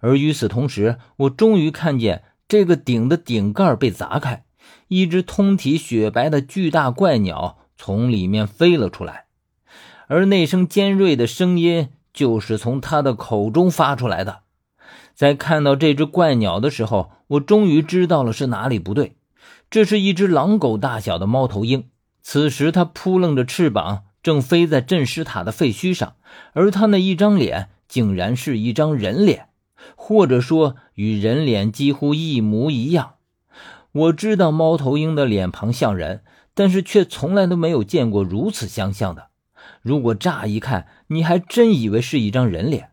而与此同时，我终于看见这个顶的顶盖被砸开，一只通体雪白的巨大怪鸟从里面飞了出来，而那声尖锐的声音就是从它的口中发出来的。在看到这只怪鸟的时候，我终于知道了是哪里不对。这是一只狼狗大小的猫头鹰，此时它扑棱着翅膀，正飞在镇尸塔的废墟上，而它那一张脸竟然是一张人脸，或者说与人脸几乎一模一样。我知道猫头鹰的脸庞像人，但是却从来都没有见过如此相像的。如果乍一看，你还真以为是一张人脸。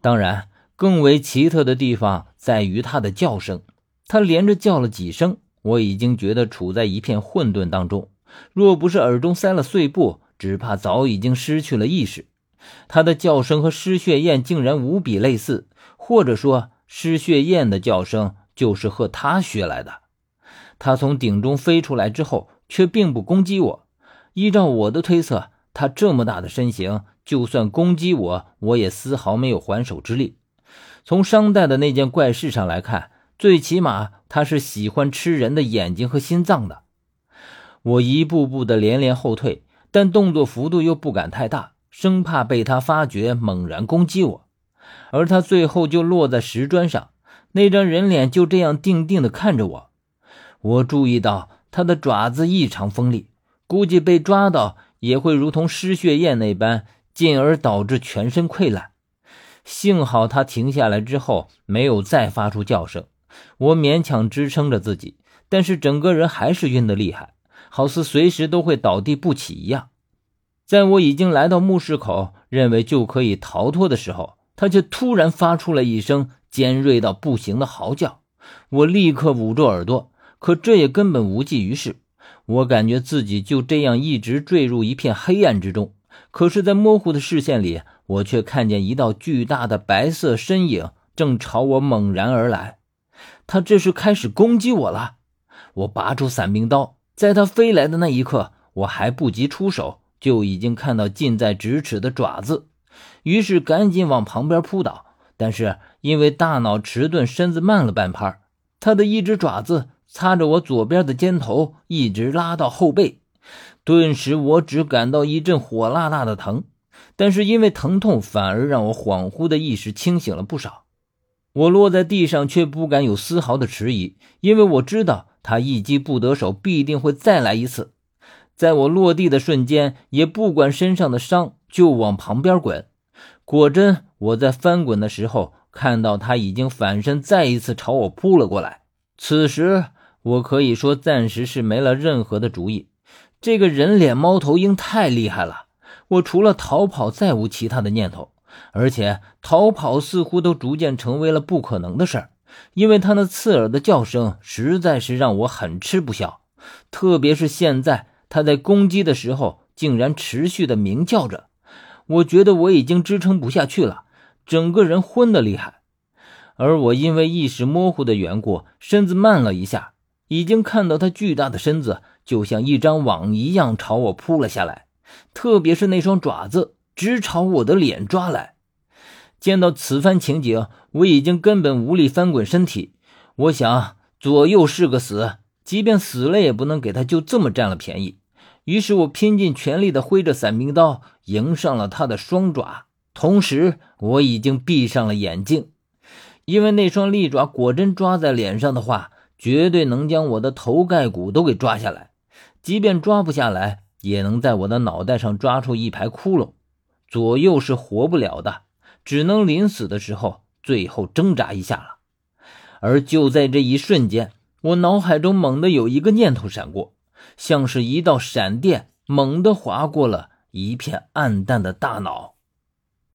当然，更为奇特的地方在于它的叫声，它连着叫了几声。我已经觉得处在一片混沌当中，若不是耳中塞了碎布，只怕早已经失去了意识。它的叫声和失血燕竟然无比类似，或者说尸血燕的叫声就是和他学来的。他从鼎中飞出来之后，却并不攻击我。依照我的推测，他这么大的身形，就算攻击我，我也丝毫没有还手之力。从商代的那件怪事上来看。最起码他是喜欢吃人的眼睛和心脏的。我一步步的连连后退，但动作幅度又不敢太大，生怕被他发觉猛然攻击我。而他最后就落在石砖上，那张人脸就这样定定的看着我。我注意到他的爪子异常锋利，估计被抓到也会如同失血燕那般，进而导致全身溃烂。幸好他停下来之后没有再发出叫声。我勉强支撑着自己，但是整个人还是晕得厉害，好似随时都会倒地不起一样。在我已经来到墓室口，认为就可以逃脱的时候，他却突然发出了一声尖锐到不行的嚎叫。我立刻捂住耳朵，可这也根本无济于事。我感觉自己就这样一直坠入一片黑暗之中。可是，在模糊的视线里，我却看见一道巨大的白色身影正朝我猛然而来。他这是开始攻击我了。我拔出伞兵刀，在他飞来的那一刻，我还不及出手，就已经看到近在咫尺的爪子，于是赶紧往旁边扑倒。但是因为大脑迟钝，身子慢了半拍，他的一只爪子擦着我左边的肩头，一直拉到后背。顿时我只感到一阵火辣辣的疼，但是因为疼痛，反而让我恍惚的意识清醒了不少。我落在地上，却不敢有丝毫的迟疑，因为我知道他一击不得手，必定会再来一次。在我落地的瞬间，也不管身上的伤，就往旁边滚。果真，我在翻滚的时候，看到他已经反身，再一次朝我扑了过来。此时，我可以说暂时是没了任何的主意。这个人脸猫头鹰太厉害了，我除了逃跑，再无其他的念头。而且逃跑似乎都逐渐成为了不可能的事儿，因为他那刺耳的叫声实在是让我很吃不消。特别是现在他在攻击的时候，竟然持续的鸣叫着，我觉得我已经支撑不下去了，整个人昏得厉害。而我因为意识模糊的缘故，身子慢了一下，已经看到他巨大的身子就像一张网一样朝我扑了下来，特别是那双爪子。直朝我的脸抓来，见到此番情景，我已经根本无力翻滚身体。我想左右是个死，即便死了也不能给他就这么占了便宜。于是我拼尽全力的挥着伞兵刀，迎上了他的双爪。同时，我已经闭上了眼睛，因为那双利爪果真抓在脸上的话，绝对能将我的头盖骨都给抓下来。即便抓不下来，也能在我的脑袋上抓出一排窟窿。左右是活不了的，只能临死的时候最后挣扎一下了。而就在这一瞬间，我脑海中猛地有一个念头闪过，像是一道闪电，猛地划过了一片暗淡的大脑。